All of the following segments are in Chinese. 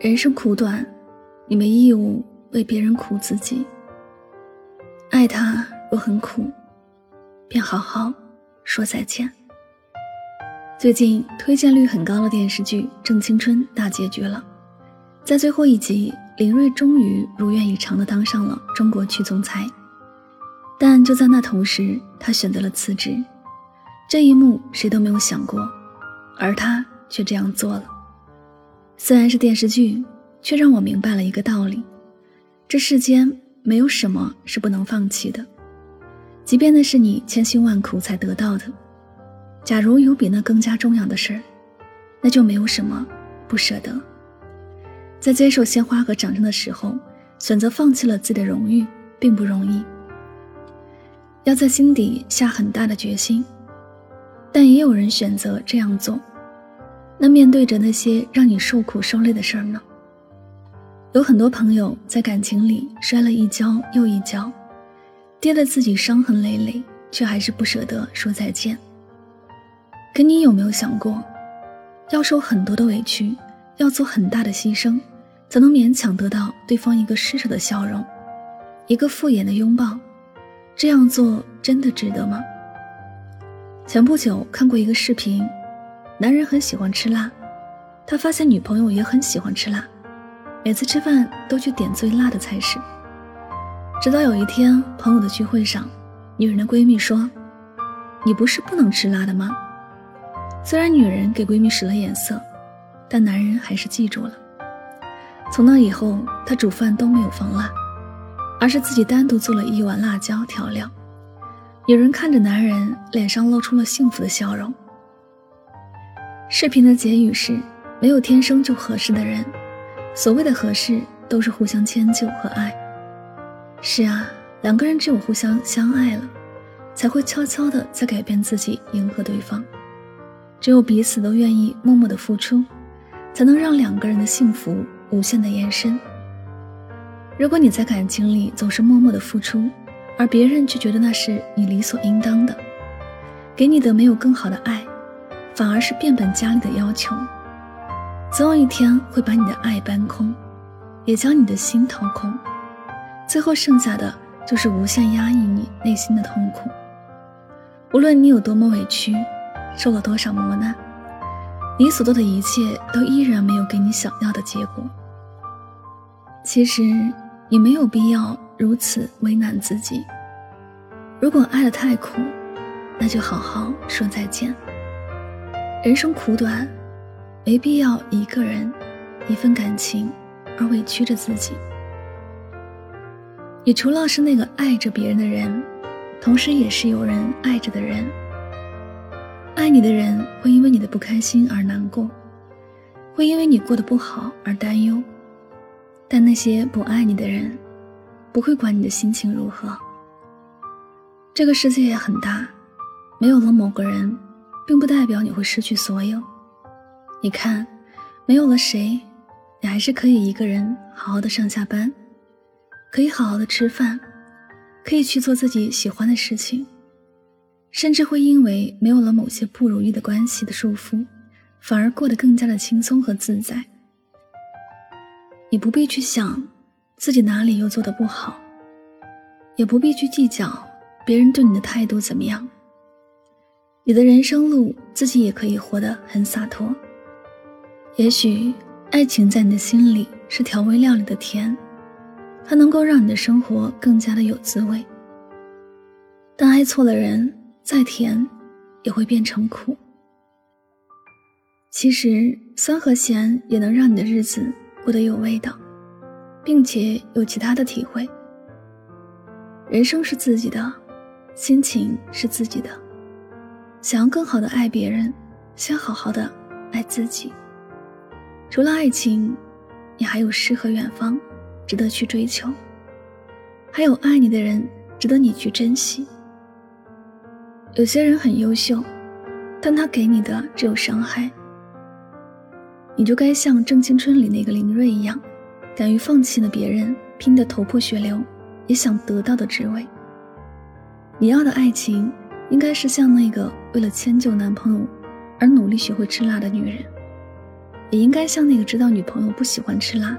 人生苦短，你没义务为别人苦自己。爱他若很苦，便好好说再见。最近推荐率很高的电视剧《正青春》大结局了，在最后一集，林睿终于如愿以偿的当上了中国区总裁。但就在那同时，他选择了辞职。这一幕谁都没有想过，而他却这样做了。虽然是电视剧，却让我明白了一个道理：这世间没有什么是不能放弃的，即便那是你千辛万苦才得到的。假如有比那更加重要的事儿，那就没有什么不舍得。在接受鲜花和掌声的时候，选择放弃了自己的荣誉，并不容易。要在心底下很大的决心，但也有人选择这样做。那面对着那些让你受苦受累的事儿呢？有很多朋友在感情里摔了一跤又一跤，跌得自己伤痕累累，却还是不舍得说再见。可你有没有想过，要受很多的委屈，要做很大的牺牲，才能勉强得到对方一个施舍的笑容，一个敷衍的拥抱？这样做真的值得吗？前不久看过一个视频，男人很喜欢吃辣，他发现女朋友也很喜欢吃辣，每次吃饭都去点最辣的菜式。直到有一天朋友的聚会上，女人的闺蜜说：“你不是不能吃辣的吗？”虽然女人给闺蜜使了眼色，但男人还是记住了。从那以后，他煮饭都没有放辣。而是自己单独做了一碗辣椒调料。女人看着男人脸上露出了幸福的笑容。视频的结语是：没有天生就合适的人，所谓的合适都是互相迁就和爱。是啊，两个人只有互相相爱了，才会悄悄的在改变自己，迎合对方。只有彼此都愿意默默的付出，才能让两个人的幸福无限的延伸。如果你在感情里总是默默的付出，而别人却觉得那是你理所应当的，给你的没有更好的爱，反而是变本加厉的要求，总有一天会把你的爱搬空，也将你的心掏空，最后剩下的就是无限压抑你内心的痛苦。无论你有多么委屈，受了多少磨难，你所做的一切都依然没有给你想要的结果。其实。你没有必要如此为难自己。如果爱的太苦，那就好好说再见。人生苦短，没必要一个人、一份感情而委屈着自己。你除了是那个爱着别人的人，同时也是有人爱着的人。爱你的人会因为你的不开心而难过，会因为你过得不好而担忧。但那些不爱你的人，不会管你的心情如何。这个世界也很大，没有了某个人，并不代表你会失去所有。你看，没有了谁，你还是可以一个人好好的上下班，可以好好的吃饭，可以去做自己喜欢的事情，甚至会因为没有了某些不如意的关系的束缚，反而过得更加的轻松和自在。你不必去想自己哪里又做的不好，也不必去计较别人对你的态度怎么样。你的人生路自己也可以活得很洒脱。也许爱情在你的心里是调味料里的甜，它能够让你的生活更加的有滋味。但爱错了人，再甜也会变成苦。其实酸和咸也能让你的日子。过得有味道，并且有其他的体会。人生是自己的，心情是自己的。想要更好的爱别人，先好好的爱自己。除了爱情，你还有诗和远方，值得去追求；还有爱你的人，值得你去珍惜。有些人很优秀，但他给你的只有伤害。你就该像《正青春》里那个林睿一样，敢于放弃了别人拼得头破血流也想得到的职位。你要的爱情，应该是像那个为了迁就男朋友而努力学会吃辣的女人。也应该像那个知道女朋友不喜欢吃辣，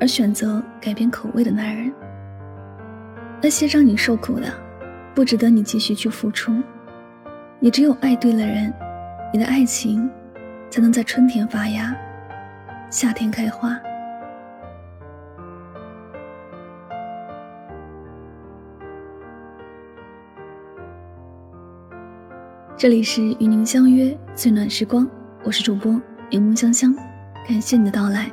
而选择改变口味的男人。那些让你受苦的，不值得你继续去付出。你只有爱对了人，你的爱情才能在春天发芽，夏天开花。这里是与您相约最暖时光，我是主播柠檬香香，感谢你的到来。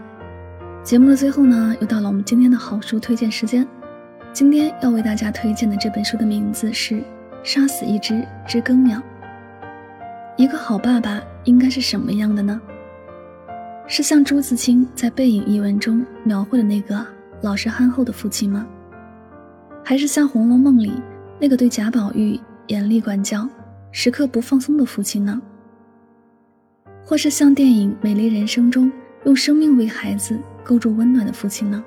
节目的最后呢，又到了我们今天的好书推荐时间。今天要为大家推荐的这本书的名字是《杀死一只知更鸟》。一个好爸爸应该是什么样的呢？是像朱自清在《背影》一文中描绘的那个老实憨厚的父亲吗？还是像《红楼梦》里那个对贾宝玉严厉管教？时刻不放松的父亲呢？或是像电影《美丽人生》中用生命为孩子构筑温暖的父亲呢？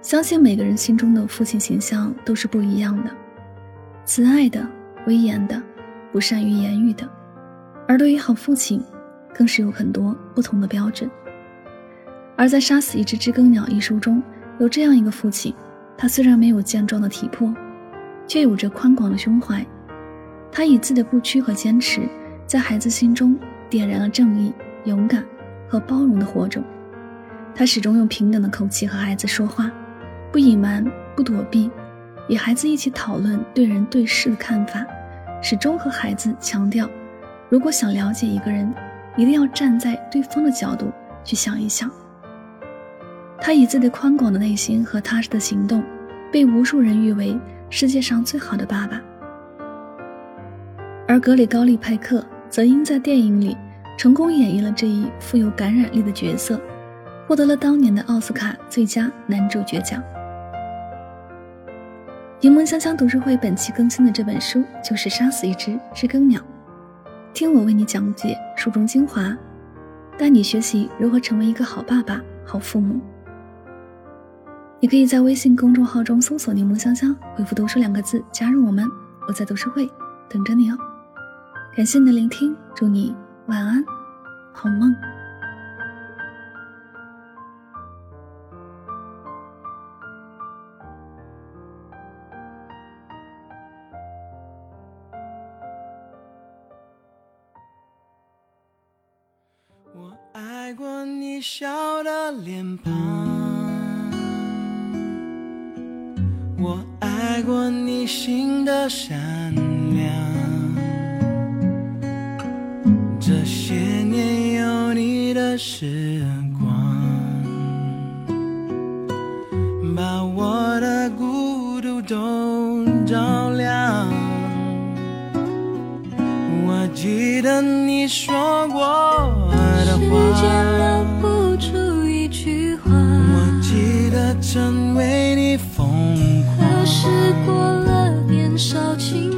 相信每个人心中的父亲形象都是不一样的，慈爱的、威严的、不善于言语的。而对于好父亲，更是有很多不同的标准。而在《杀死一只知更鸟》一书中，有这样一个父亲，他虽然没有健壮的体魄，却有着宽广的胸怀。他以自己的不屈和坚持，在孩子心中点燃了正义、勇敢和包容的火种。他始终用平等的口气和孩子说话，不隐瞒、不躲避，与孩子一起讨论对人对事的看法，始终和孩子强调：如果想了解一个人，一定要站在对方的角度去想一想。他以自己宽广的内心和踏实的行动，被无数人誉为世界上最好的爸爸。格里高利·派克则因在电影里成功演绎了这一富有感染力的角色，获得了当年的奥斯卡最佳男主角奖。柠檬香香读书会本期更新的这本书就是《杀死一只知更鸟》，听我为你讲解书中精华，带你学习如何成为一个好爸爸、好父母。你可以在微信公众号中搜索“柠檬香香”，回复“读书”两个字加入我们，我在读书会等着你哦。感谢你的聆听，祝你晚安，好梦。我爱过你笑的脸庞，我爱过你心的善良。时光，把我的孤独都照亮。我记得你说过的话，时间留不住一句话。我记得曾为你疯狂，可是过了年少轻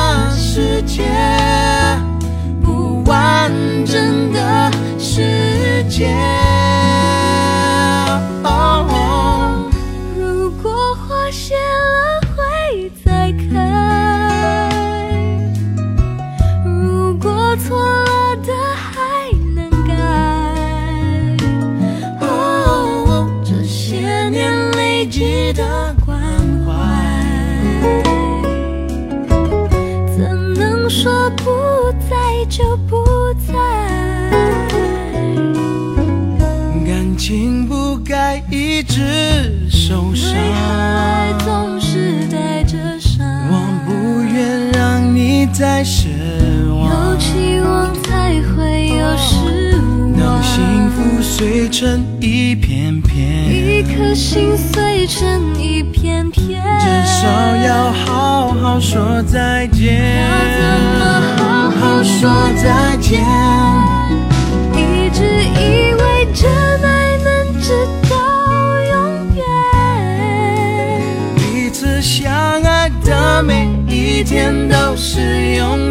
世界不完整的世界。不该一直受伤。爱总是带着伤，我不愿让你再失望。有期望才会有失望，能幸福碎成一片片，一颗心碎成一片片，至少要好好说再见。要怎么好好说再见？天都是永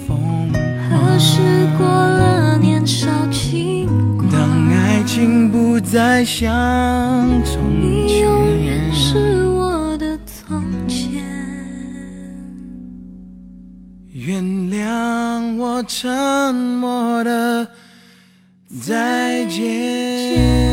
时过了年少轻狂。当爱情不再像从前你永远是我的从前。原谅我沉默的再见。